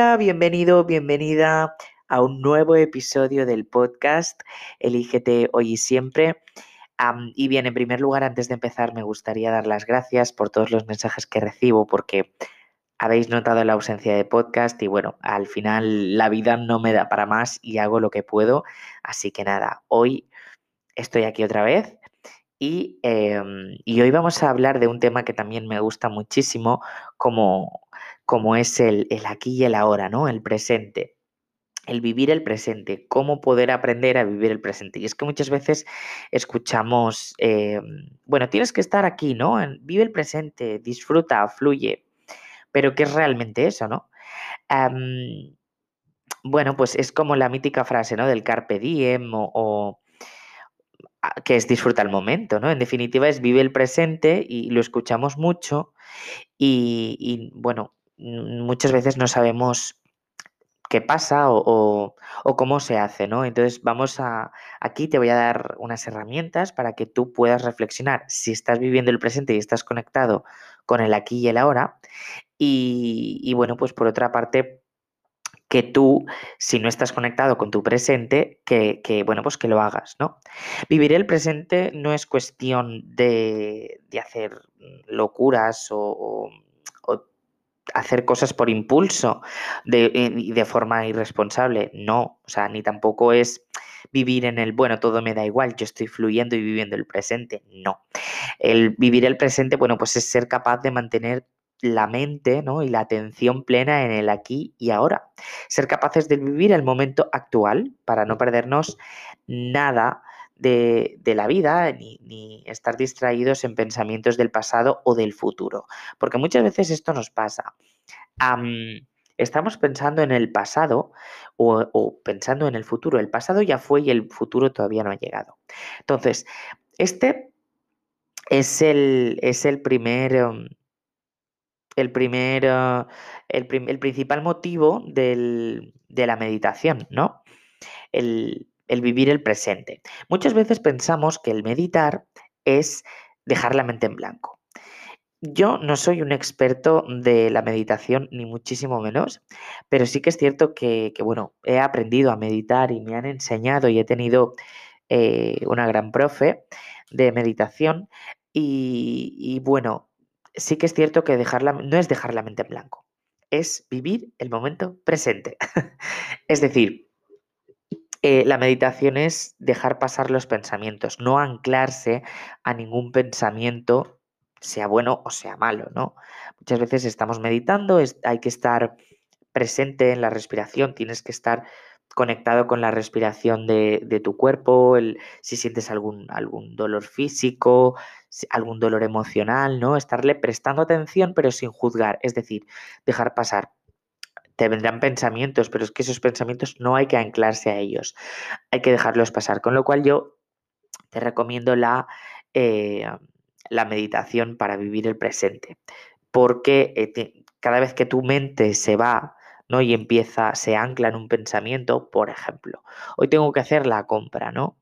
Bienvenido, bienvenida a un nuevo episodio del podcast Elígete hoy y siempre. y bien, en primer lugar, antes de empezar, me gustaría dar las gracias por todos los mensajes que recibo porque habéis notado la ausencia de podcast y bueno, al final la vida no me da para más y hago lo que puedo. Así que nada, hoy estoy aquí otra vez y, em, y hoy vamos a hablar de un tema que también me gusta muchísimo como como es el, aquí y el ahora, ¿no? El presente el vivir el presente, cómo poder aprender a vivir el presente. Y es que muchas veces escuchamos, em, bueno, tienes que estar aquí, ¿no? Vive el presente, disfruta, fluye. Pero ¿qué es realmente eso, no? bueno, pues es como la mítica frase, ¿no? Del carpe diem o, que es disfruta el momento, ¿no? En definitiva es vive el presente y lo escuchamos mucho y bueno, muchas veces no sabemos qué pasa o, cómo se hace, ¿no? Entonces vamos a, aquí te voy a dar unas herramientas para que tú puedas reflexionar si estás viviendo el presente y estás conectado con el aquí y el ahora. Y, bueno, pues por otra parte, que tú, si no estás conectado con tu presente, que, bueno, pues que lo hagas, ¿no? Vivir el presente no es cuestión de, hacer locuras o hacer cosas por impulso de, y de forma irresponsable. No, o sea, ni tampoco es vivir en el, bueno, todo me da igual, yo estoy fluyendo y viviendo el presente. No. El vivir el presente, bueno, pues es ser capaz de mantener la mente ¿no? y la atención plena en el aquí y ahora. Ser capaces de vivir el momento actual para no perdernos nada de, la vida ni, estar distraídos en pensamientos del pasado o del futuro. Porque muchas veces esto nos pasa. estamos pensando en el pasado o, pensando en el futuro. El pasado ya fue y el futuro todavía no ha llegado. Entonces, este es el, es el primer... Em, el primer, eh, el, principal motivo de la meditación, ¿no? El, el vivir el presente. Muchas veces pensamos que el meditar es dejar la mente en blanco. Yo no soy un experto de la meditación, ni muchísimo menos, pero sí que es cierto que, bueno, he aprendido a meditar y me han enseñado y he tenido eh, una gran profe de meditación y, bueno, sí que es cierto que dejarla, no es dejar la mente en blanco, es vivir el momento presente. es decir, eh, la meditación es dejar pasar los pensamientos, no anclarse a ningún pensamiento, sea bueno o sea malo, ¿no? Muchas veces estamos meditando, hay que estar presente en la respiración, tienes que estar conectado con la respiración de, tu cuerpo, si sientes algún, algún dolor físico, algún dolor emocional, ¿no? Estarle prestando atención pero sin juzgar, es decir, dejar pasar te vendrán pensamientos, pero es que esos pensamientos no hay que anclarse a ellos, hay que dejarlos pasar. Con lo cual yo te recomiendo la, eh, la meditación para vivir el presente, porque eh, cada vez que tu mente se va, ¿no? Y empieza, se ancla en un pensamiento, por ejemplo, hoy tengo que hacer la compra, ¿no?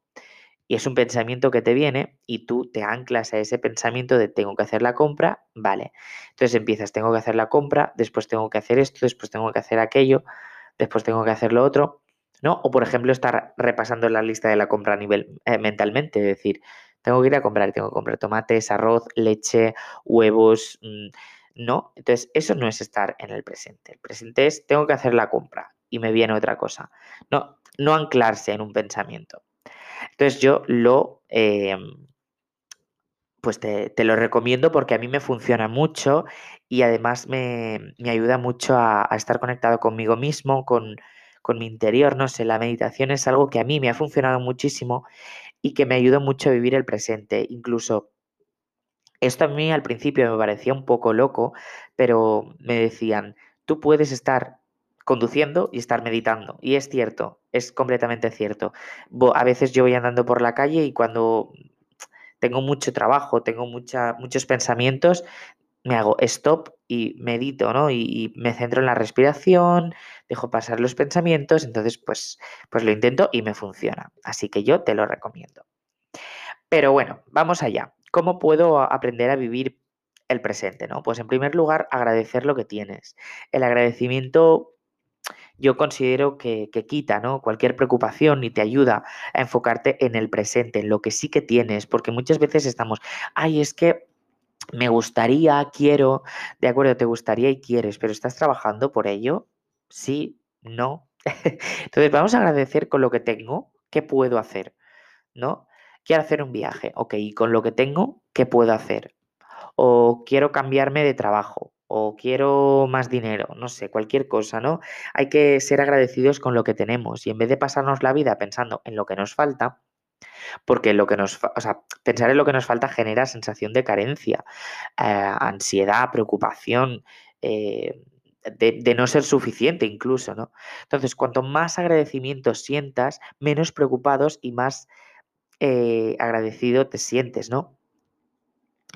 Y es un pensamiento que te viene y tú te anclas a ese pensamiento de tengo que hacer la compra, vale. Entonces empiezas, tengo que hacer la compra, después tengo que hacer esto, después tengo que hacer aquello, después tengo que hacer lo otro, ¿no? O por ejemplo, estar repasando la lista de la compra a nivel eh, mentalmente, es decir, tengo que ir a comprar, tengo que comprar tomates, arroz, leche, huevos, mm, ¿no? Entonces, eso no es estar en el presente. El presente es tengo que hacer la compra y me viene otra cosa. No, no anclarse en un pensamiento. Entonces yo lo, em, pues te, lo recomiendo porque a mí me funciona mucho y además me, ayuda mucho a, estar conectado conmigo mismo, con, mi interior, no sé, la meditación es algo que a mí me ha funcionado muchísimo y que me ayuda mucho a vivir el presente. Incluso esto a mí al principio me parecía un poco loco, pero me decían, tú puedes estar conduciendo y estar meditando. Y es cierto, es completamente cierto. A veces yo voy andando por la calle y cuando tengo mucho trabajo, tengo muchos pensamientos, me hago stop y medito, ¿no? Y, me centro en la respiración, dejo pasar los pensamientos, entonces pues, pues lo intento y me funciona. Así que yo te lo recomiendo. Pero bueno, vamos allá. ¿Cómo puedo aprender a vivir el presente, ¿no? Pues en primer lugar, agradecer lo que tienes. El agradecimiento yo considero que, quita ¿no? cualquier preocupación y te ayuda a enfocarte en el presente, en lo que sí que tienes, porque muchas veces estamos, ay, es que me gustaría, quiero, de acuerdo, te gustaría y quieres, pero ¿estás trabajando por ello? Sí, no. Entonces vamos a agradecer con lo que tengo, ¿qué puedo hacer? ¿No? Quiero hacer un viaje, ok, y con lo que tengo, ¿qué puedo hacer? O quiero cambiarme de trabajo, o quiero más dinero, no sé, cualquier cosa, ¿no? Hay que ser agradecidos con lo que tenemos y en vez de pasarnos la vida pensando en lo que nos falta, porque lo que nos, o sea, pensar en lo que nos falta genera sensación de carencia, eh, ansiedad, preocupación, eh, de, no ser suficiente incluso, ¿no? Entonces, cuanto más agradecimiento sientas, menos preocupados y más eh, agradecido te sientes, ¿no?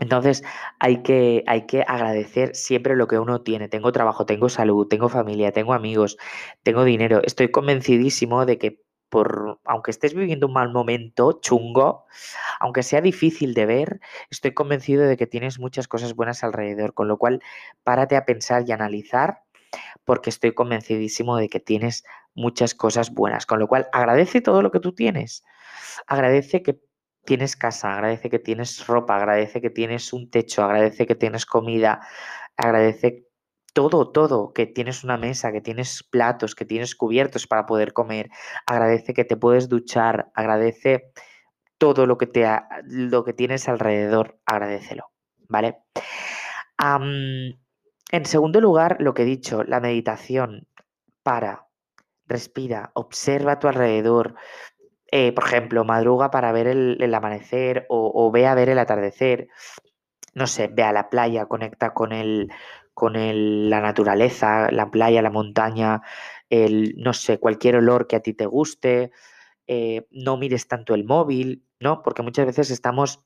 Entonces hay que, hay que agradecer siempre lo que uno tiene. Tengo trabajo, tengo salud, tengo familia, tengo amigos, tengo dinero. Estoy convencidísimo de que por, aunque estés viviendo un mal momento chungo, aunque sea difícil de ver, estoy convencido de que tienes muchas cosas buenas alrededor, con lo cual párate a pensar y analizar porque estoy convencidísimo de que tienes muchas cosas buenas, con lo cual agradece todo lo que tú tienes. Agradece que tienes casa, agradece que tienes ropa, agradece que tienes un techo, agradece que tienes comida, agradece todo, todo, que tienes una mesa, que tienes platos, que tienes cubiertos para poder comer, agradece que te puedes duchar, agradece todo lo que, te lo que tienes alrededor, agradecelo, ¿vale? en segundo lugar, lo que he dicho, la meditación, para, respira, observa a tu alrededor, eh, por ejemplo, madruga para ver el, amanecer o, ve a ver el atardecer, no sé, ve a la playa, conecta con, el, con la naturaleza, la playa, la montaña, el, no sé, cualquier olor que a ti te guste, eh, no mires tanto el móvil, ¿no? Porque muchas veces estamos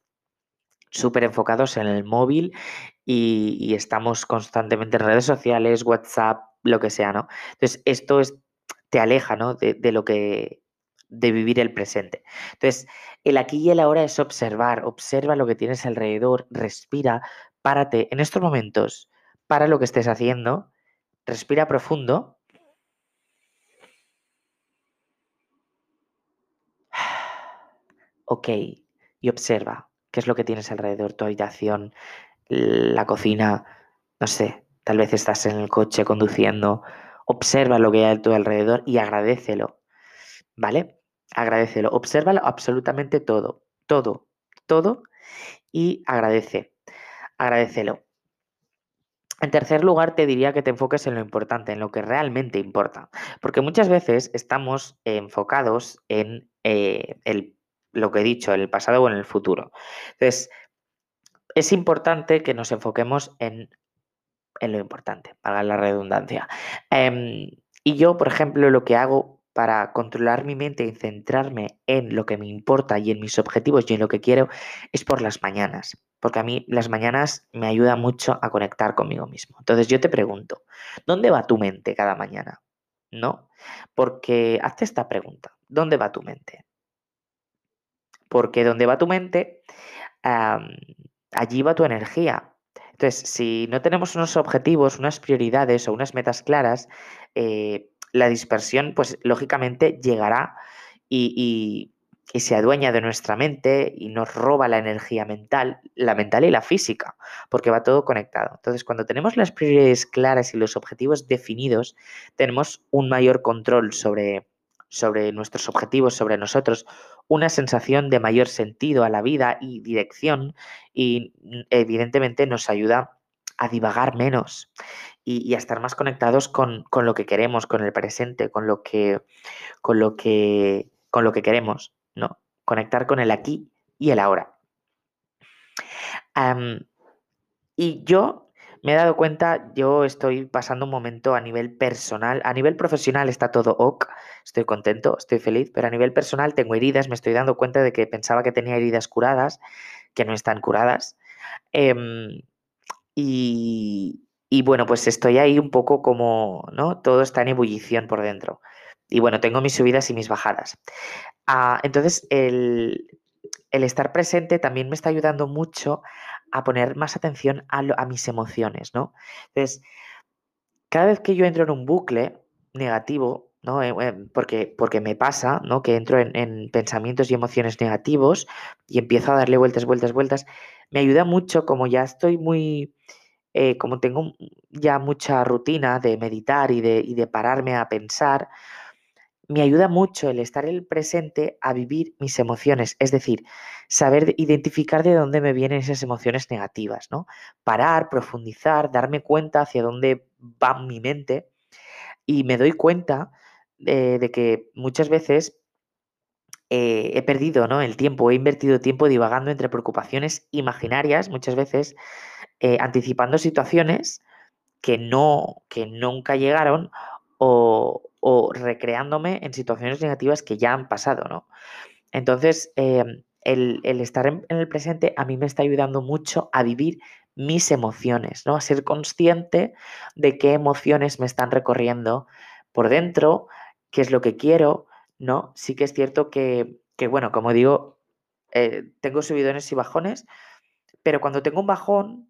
súper enfocados en el móvil y, estamos constantemente en redes sociales, WhatsApp, lo que sea, ¿no? Entonces, esto es, te aleja, ¿no? de lo que de vivir el presente. Entonces, el aquí y el ahora es observar, observa lo que tienes alrededor, respira, párate. En estos momentos, para lo que estés haciendo, respira profundo. Ok, y observa qué es lo que tienes alrededor, tu habitación, la cocina, no sé, tal vez estás en el coche conduciendo. Observa lo que hay a tu alrededor y agradecelo. ¿Vale? Agradecelo. Obsérvalo absolutamente todo, todo, todo y agradece. Agradecelo. En tercer lugar, te diría que te enfoques en lo importante, en lo que realmente importa. Porque muchas veces estamos enfocados en eh, el, lo que he dicho, en el pasado o en el futuro. Entonces, es importante que nos enfoquemos en, en lo importante, para la redundancia. Em, y yo, por ejemplo, lo que hago para controlar mi mente y centrarme en lo que me importa y en mis objetivos y en lo que quiero es por las mañanas, porque a mí las mañanas me ayuda mucho a conectar conmigo mismo. Entonces yo te pregunto, ¿dónde va tu mente cada mañana? ¿No? Porque hazte esta pregunta, ¿dónde va tu mente? Porque donde va tu mente, allí va tu energía. Entonces, si no tenemos unos objetivos, unas prioridades o unas metas claras, eh, la dispersión, pues lógicamente llegará y, se adueña de nuestra mente y nos roba la energía mental, la mental y la física, porque va todo conectado. Entonces, cuando tenemos las prioridades claras y los objetivos definidos, tenemos un mayor control sobre, sobre nuestros objetivos, sobre nosotros, una sensación de mayor sentido a la vida y dirección y evidentemente nos ayuda a divagar menos y, a estar más conectados con, lo que queremos, con el presente, con lo que, con lo que, con lo que queremos, ¿no? Conectar con el aquí y el ahora. y yo me he dado cuenta, yo estoy pasando un momento a nivel personal, a nivel profesional está todo ok, estoy contento, estoy feliz, pero a nivel personal tengo heridas, me estoy dando cuenta de que pensaba que tenía heridas curadas, que no están curadas. Em, y, y bueno, pues estoy ahí un poco como, ¿no? Todo está en ebullición por dentro. Y bueno, tengo mis subidas y mis bajadas. Ah, entonces, el, estar presente también me está ayudando mucho a poner más atención a, a mis emociones, ¿no? Entonces, cada vez que yo entro en un bucle negativo, ¿no? Eh, eh, porque, porque me pasa, ¿no? Que entro en, pensamientos y emociones negativos y empiezo a darle vueltas, vueltas, vueltas, me ayuda mucho, como ya estoy muy, eh, como tengo ya mucha rutina de meditar y de, pararme a pensar, me ayuda mucho el estar en el presente a vivir mis emociones, es decir, saber identificar de dónde me vienen esas emociones negativas, ¿no? Parar, profundizar, darme cuenta hacia dónde va mi mente y me doy cuenta de, que muchas veces eh, he perdido ¿no? el tiempo, he invertido tiempo divagando entre preocupaciones imaginarias, muchas veces eh, anticipando situaciones que, no, que nunca llegaron o, recreándome en situaciones negativas que ya han pasado, ¿no? Entonces, em, el, estar en, el presente a mí me está ayudando mucho a vivir mis emociones, ¿no? A ser consciente de qué emociones me están recorriendo por dentro, qué es lo que quiero, ¿no? Sí que es cierto que, bueno, como digo, eh, tengo subidones y bajones, pero cuando tengo un bajón,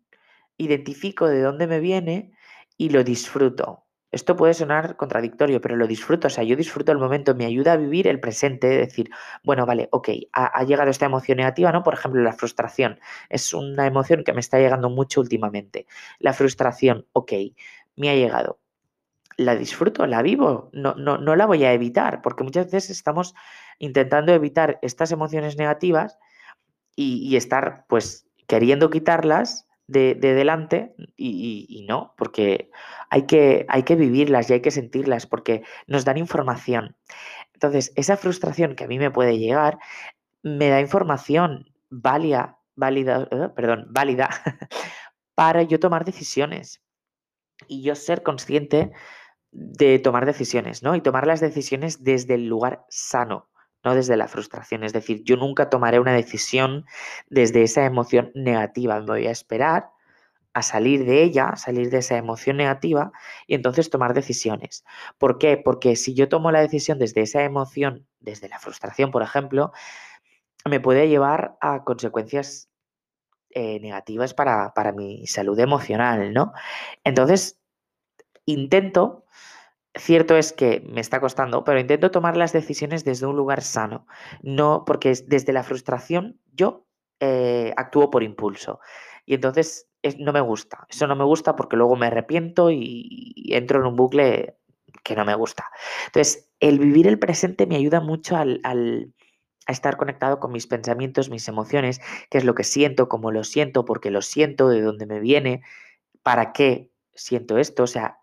identifico de dónde me viene y lo disfruto. Esto puede sonar contradictorio, pero lo disfruto, o sea, yo disfruto el momento, me ayuda a vivir el presente, decir, bueno, vale, ok, ha, llegado esta emoción negativa, ¿no? Por ejemplo, la frustración, es una emoción que me está llegando mucho últimamente. La frustración, ok, me ha llegado. La disfruto, la vivo, no, no, no la voy a evitar, porque muchas veces estamos intentando evitar estas emociones negativas y, y estar, pues, queriendo quitarlas de, delante y, no, porque hay que, hay que vivirlas y hay que sentirlas porque nos dan información. Entonces, esa frustración que a mí me puede llegar me da información válida, válida, eh, perdón, válida para yo tomar decisiones y yo ser consciente de tomar decisiones, ¿no? Y tomar las decisiones desde el lugar sano, no desde la frustración. Es decir, yo nunca tomaré una decisión desde esa emoción negativa. Me voy a esperar a salir de ella, salir de esa emoción negativa y entonces tomar decisiones. ¿Por qué? Porque si yo tomo la decisión desde esa emoción, desde la frustración, por ejemplo, me puede llevar a consecuencias eh, negativas para, para mi salud emocional, ¿no? Entonces, intento Cierto es que me está costando, pero intento tomar las decisiones desde un lugar sano. No, porque desde la frustración yo eh, actúo por impulso. Y entonces no me gusta. Eso no me gusta porque luego me arrepiento y, entro en un bucle que no me gusta. Entonces, el vivir el presente me ayuda mucho al, a estar conectado con mis pensamientos, mis emociones, qué es lo que siento, cómo lo siento, por qué lo siento, de dónde me viene, para qué siento esto. O sea,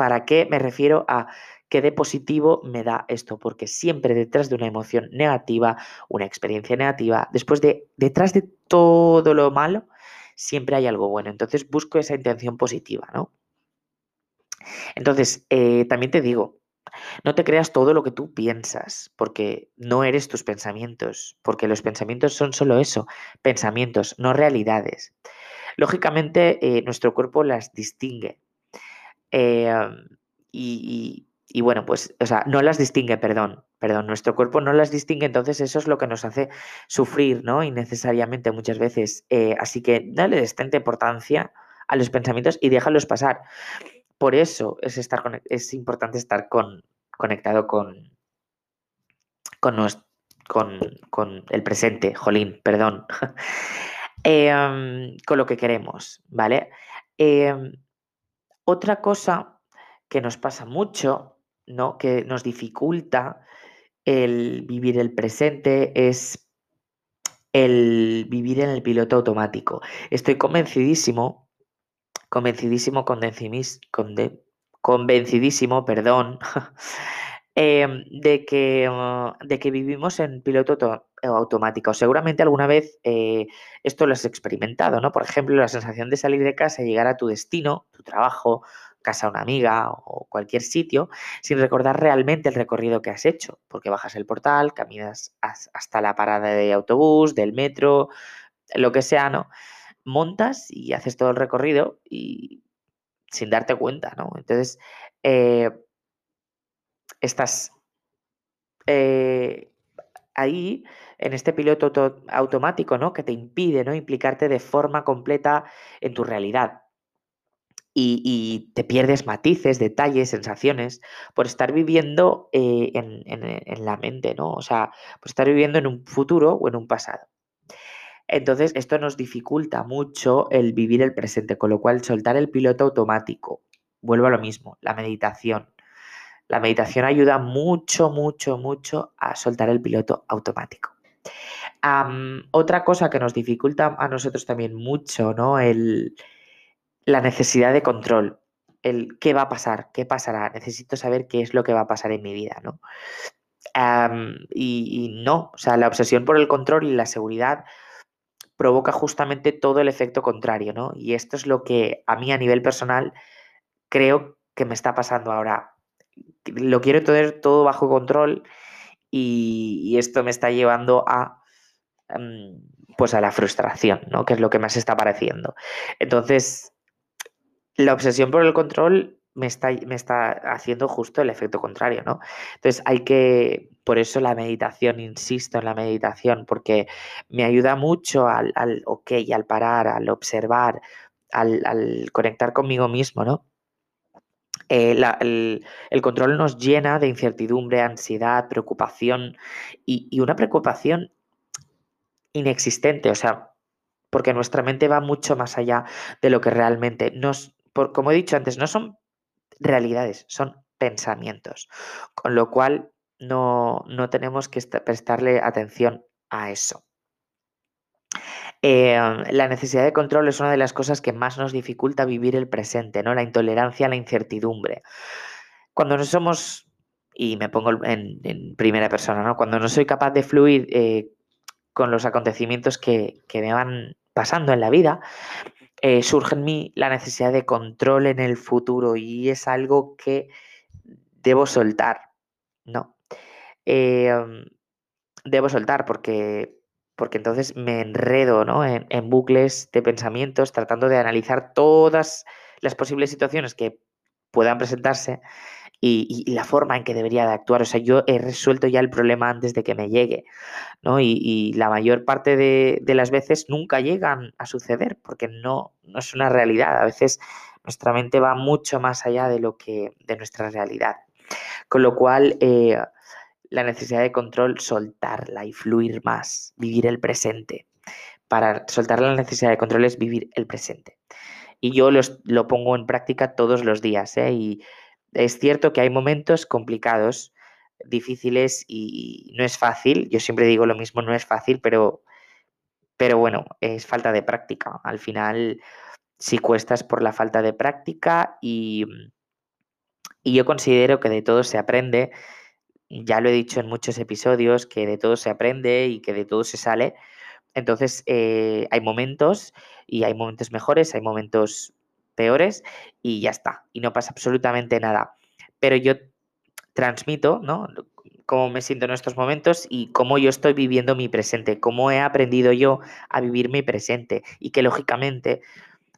¿Para qué me refiero a qué de positivo me da esto? Porque siempre detrás de una emoción negativa, una experiencia negativa, después de, detrás de todo lo malo, siempre hay algo bueno. Entonces busco esa intención positiva, ¿no? Entonces, eh, también te digo, no te creas todo lo que tú piensas, porque no eres tus pensamientos, porque los pensamientos son solo eso, pensamientos, no realidades. Lógicamente, eh, nuestro cuerpo las distingue, Em, y, bueno, pues, o sea, no las distingue, perdón, perdón, nuestro cuerpo no las distingue, entonces eso es lo que nos hace sufrir, ¿no? Innecesariamente muchas veces. Eh, así que dale tanta importancia a los pensamientos y déjalos pasar. Por eso es, estar es importante estar con, conectado con, con, con, el presente, jolín, perdón, em, con lo que queremos, ¿vale? Em, otra cosa que nos pasa mucho, ¿no? que nos dificulta el vivir el presente es el vivir en el piloto automático. Estoy convencidísimo, convencidísimo, convencidísimo, perdón, em, de, que, uh, de que vivimos en piloto automático. Seguramente alguna vez eh, esto lo has experimentado, ¿no? Por ejemplo, la sensación de salir de casa y llegar a tu destino, tu trabajo, casa de una amiga o cualquier sitio, sin recordar realmente el recorrido que has hecho, porque bajas el portal, caminas hasta la parada de autobús, del metro, lo que sea, ¿no? Montas y haces todo el recorrido y sin darte cuenta, ¿no? Entonces, eh, estás eh, ahí, en este piloto automático, ¿no? Que te impide, ¿no? Implicarte de forma completa en tu realidad. Y, te pierdes matices, detalles, sensaciones, por estar viviendo eh, en, la mente, ¿no? O sea, por estar viviendo en un futuro o en un pasado. Entonces, esto nos dificulta mucho el vivir el presente, con lo cual soltar el piloto automático. Vuelvo a lo mismo, la meditación. La meditación ayuda mucho, mucho, mucho a soltar el piloto automático. otra cosa que nos dificulta a nosotros también mucho, ¿no? El, la necesidad de control. El qué va a pasar, qué pasará. Necesito saber qué es lo que va a pasar en mi vida, ¿no? y, y, no, o sea, la obsesión por el control y la seguridad provoca justamente todo el efecto contrario, ¿no? Y esto es lo que a mí a nivel personal creo que me está pasando ahora. Lo quiero tener todo bajo control y, esto me está llevando a em, pues a la frustración, ¿no? Que es lo que más está pareciendo. Entonces, la obsesión por el control me está, me está haciendo justo el efecto contrario, ¿no? Entonces hay que, por eso la meditación, insisto en la meditación, porque me ayuda mucho al, al ok, al parar, al observar, al, conectar conmigo mismo, ¿no? Eh, el, control nos llena de incertidumbre, ansiedad, preocupación y, y una preocupación inexistente, o sea, porque nuestra mente va mucho más allá de lo que realmente nos, por, como he dicho antes, no son realidades, son pensamientos. Con lo cual no, tenemos que prestarle atención a eso. Em, la necesidad de control es una de las cosas que más nos dificulta vivir el presente, ¿no? La intolerancia la incertidumbre. Cuando no somos, y me pongo en, primera persona, ¿no? Cuando no soy capaz de fluir eh, con los acontecimientos que, que me van pasando en la vida, eh, surge en mí la necesidad de control en el futuro y es algo que debo soltar, ¿no? Em, debo soltar porque, porque entonces me enredo ¿no? en, bucles de pensamientos tratando de analizar todas las posibles situaciones que puedan presentarse y, la forma en que debería de actuar. O sea, yo he resuelto ya el problema antes de que me llegue, ¿no? Y, la mayor parte de, las veces nunca llegan a suceder porque no, no es una realidad. A veces nuestra mente va mucho más allá de lo que de nuestra realidad. Con lo cual, eh, la necesidad de control, soltarla y fluir más, vivir el presente. Para soltar la necesidad de control es vivir el presente. Y yo lo pongo en práctica todos los días, ¿eh? Y es cierto que hay momentos complicados, difíciles y no es fácil. Yo siempre digo lo mismo, no es fácil, pero, pero bueno, es falta de práctica. Al final, si cuestas por la falta de práctica y, y yo considero que de todo se aprende. Ya lo he dicho en muchos episodios, que de todo se aprende y que de todo se sale. Entonces, eh, hay momentos y hay momentos mejores, hay momentos peores y ya está, y no pasa absolutamente nada. Pero yo transmito, ¿no? Cómo me siento en estos momentos y cómo yo estoy viviendo mi presente, cómo he aprendido yo a vivir mi presente y que lógicamente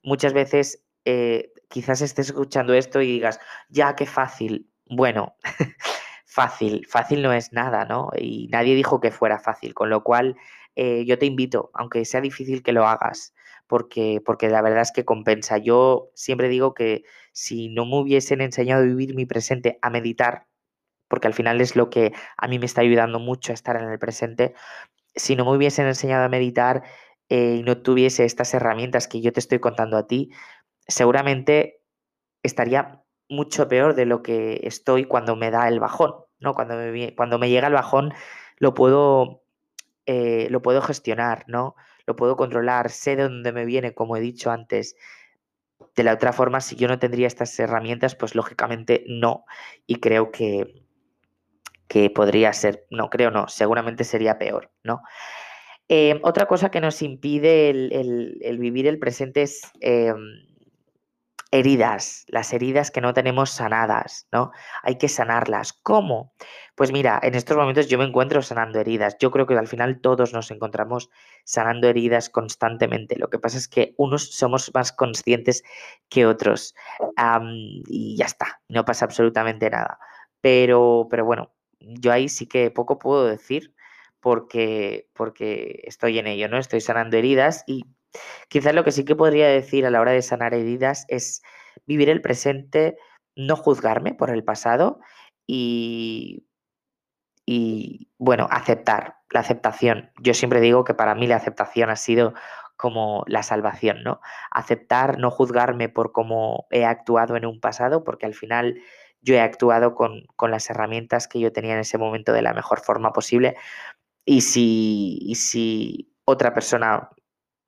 muchas veces eh, quizás estés escuchando esto y digas, ya, qué fácil. Bueno, fácil, fácil no es nada, ¿no? Y nadie dijo que fuera fácil, con lo cual eh, yo te invito, aunque sea difícil que lo hagas, porque, porque la verdad es que compensa. Yo siempre digo que si no me hubiesen enseñado a vivir mi presente, a meditar, porque al final es lo que a mí me está ayudando mucho a estar en el presente, si no me hubiesen enseñado a meditar eh, y no tuviese estas herramientas que yo te estoy contando a ti, seguramente estaría mucho peor de lo que estoy cuando me da el bajón, ¿no? Cuando me, cuando me llega el bajón lo puedo, eh, lo puedo gestionar, ¿no? lo puedo controlar, sé de dónde me viene, como he dicho antes. De la otra forma, si yo no tendría estas herramientas, pues lógicamente no. Y creo que, que podría ser, no creo no, seguramente sería peor, ¿no? Em, otra cosa que nos impide el, vivir el presente es em, heridas, las heridas que no tenemos sanadas, ¿no? Hay que sanarlas. ¿Cómo? Pues mira, en estos momentos yo me encuentro sanando heridas. Yo creo que al final todos nos encontramos sanando heridas constantemente. Lo que pasa es que unos somos más conscientes que otros. y ya está, no pasa absolutamente nada. Pero, pero bueno, yo ahí sí que poco puedo decir porque, porque estoy en ello, ¿no? Estoy sanando heridas y quizás lo que sí que podría decir a la hora de sanar heridas es vivir el presente, no juzgarme por el pasado y, bueno, aceptar, la aceptación. Yo siempre digo que para mí la aceptación ha sido como la salvación, ¿no? Aceptar, no juzgarme por cómo he actuado en un pasado, porque al final yo he actuado con, con las herramientas que yo tenía en ese momento de la mejor forma posible. Y si, y si otra persona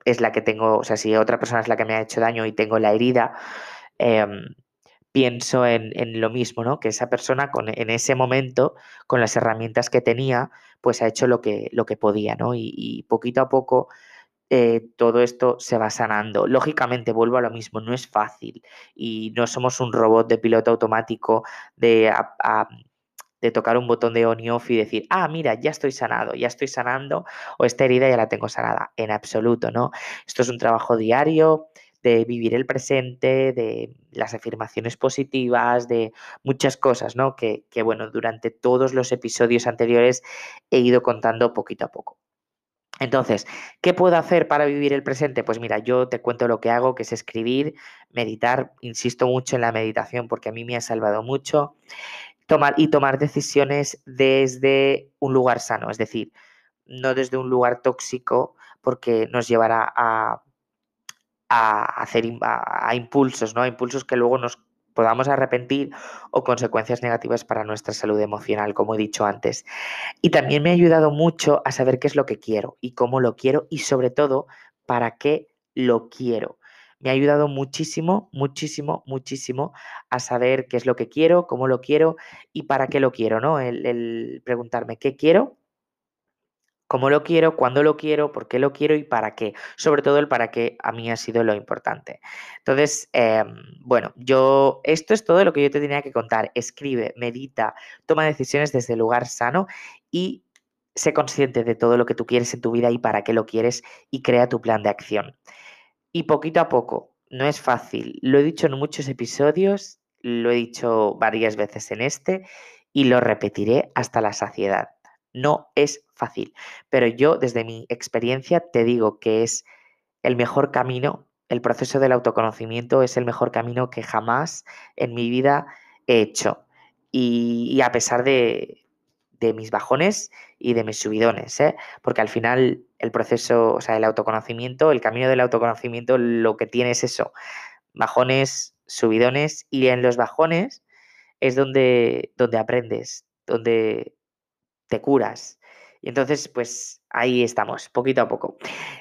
es la que tengo, o sea, si otra persona es la que me ha hecho daño y tengo la herida, eh, pienso en, lo mismo, ¿no? Que esa persona con, en ese momento, con las herramientas que tenía, pues ha hecho lo que, lo que podía, ¿no? Y, poquito a poco eh, todo esto se va sanando. Lógicamente, vuelvo a lo mismo, no es fácil y no somos un robot de piloto automático de, de tocar un botón de on y off y decir, ah, mira, ya estoy sanado, ya estoy sanando o esta herida ya la tengo sanada. En absoluto, ¿no? Esto es un trabajo diario de vivir el presente, de las afirmaciones positivas, de muchas cosas, ¿no? Que, que, bueno, durante todos los episodios anteriores he ido contando poquito a poco. Entonces, ¿qué puedo hacer para vivir el presente? Pues mira, yo te cuento lo que hago, que es escribir, meditar, insisto mucho en la meditación porque a mí me ha salvado mucho, tomar y tomar decisiones desde un lugar sano, es decir, no desde un lugar tóxico porque nos llevará a a hacer a, impulsos, ¿no? A impulsos que luego nos podamos arrepentir o consecuencias negativas para nuestra salud emocional, como he dicho antes. Y también me ha ayudado mucho a saber qué es lo que quiero y cómo lo quiero y sobre todo para qué lo quiero. Me ha ayudado muchísimo, muchísimo, muchísimo a saber qué es lo que quiero, cómo lo quiero y para qué lo quiero, ¿no? El, preguntarme qué quiero cómo lo quiero, cuándo lo quiero, por qué lo quiero y para qué. Sobre todo el para qué a mí ha sido lo importante. Entonces, eh, bueno, yo, esto es todo lo que yo te tenía que contar. Escribe, medita, toma decisiones desde el lugar sano y sé consciente de todo lo que tú quieres en tu vida y para qué lo quieres y crea tu plan de acción. Y poquito a poco, no es fácil. Lo he dicho en muchos episodios, lo he dicho varias veces en este y lo repetiré hasta la saciedad. No es fácil, pero yo desde mi experiencia te digo que es el mejor camino, el proceso del autoconocimiento es el mejor camino que jamás en mi vida he hecho. Y, y a pesar de, de, mis bajones y de mis subidones, ¿eh? porque al final el proceso, o sea, el autoconocimiento, el camino del autoconocimiento, lo que tiene es eso, bajones, subidones, y en los bajones es donde, donde aprendes, donde te curas. Y entonces, pues ahí estamos, poquito a poco.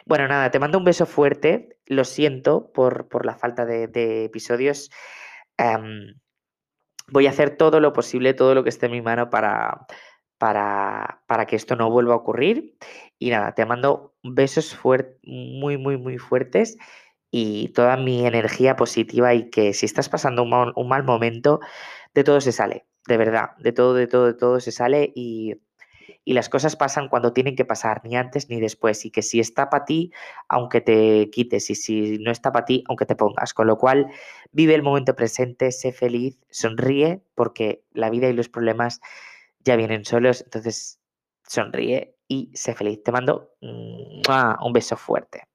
Bueno, nada, te mando un beso fuerte. Lo siento por, por la falta de, episodios. Um, voy a hacer todo lo posible, todo lo que esté en mi mano para, para, para que esto no vuelva a ocurrir. Y nada, te mando besos muy, muy, muy fuertes y toda mi energía positiva y que si estás pasando un mal, un mal momento, de todo se sale, de verdad, de todo, de todo, de todo se sale y y las cosas pasan cuando tienen que pasar, ni antes ni después, y que si está para ti, aunque te quites, y si no está para ti, aunque te pongas. Con lo cual, vive el momento presente, sé feliz, sonríe, porque la vida y los problemas ya vienen solos, entonces sonríe y sé feliz. Te mando un beso fuerte.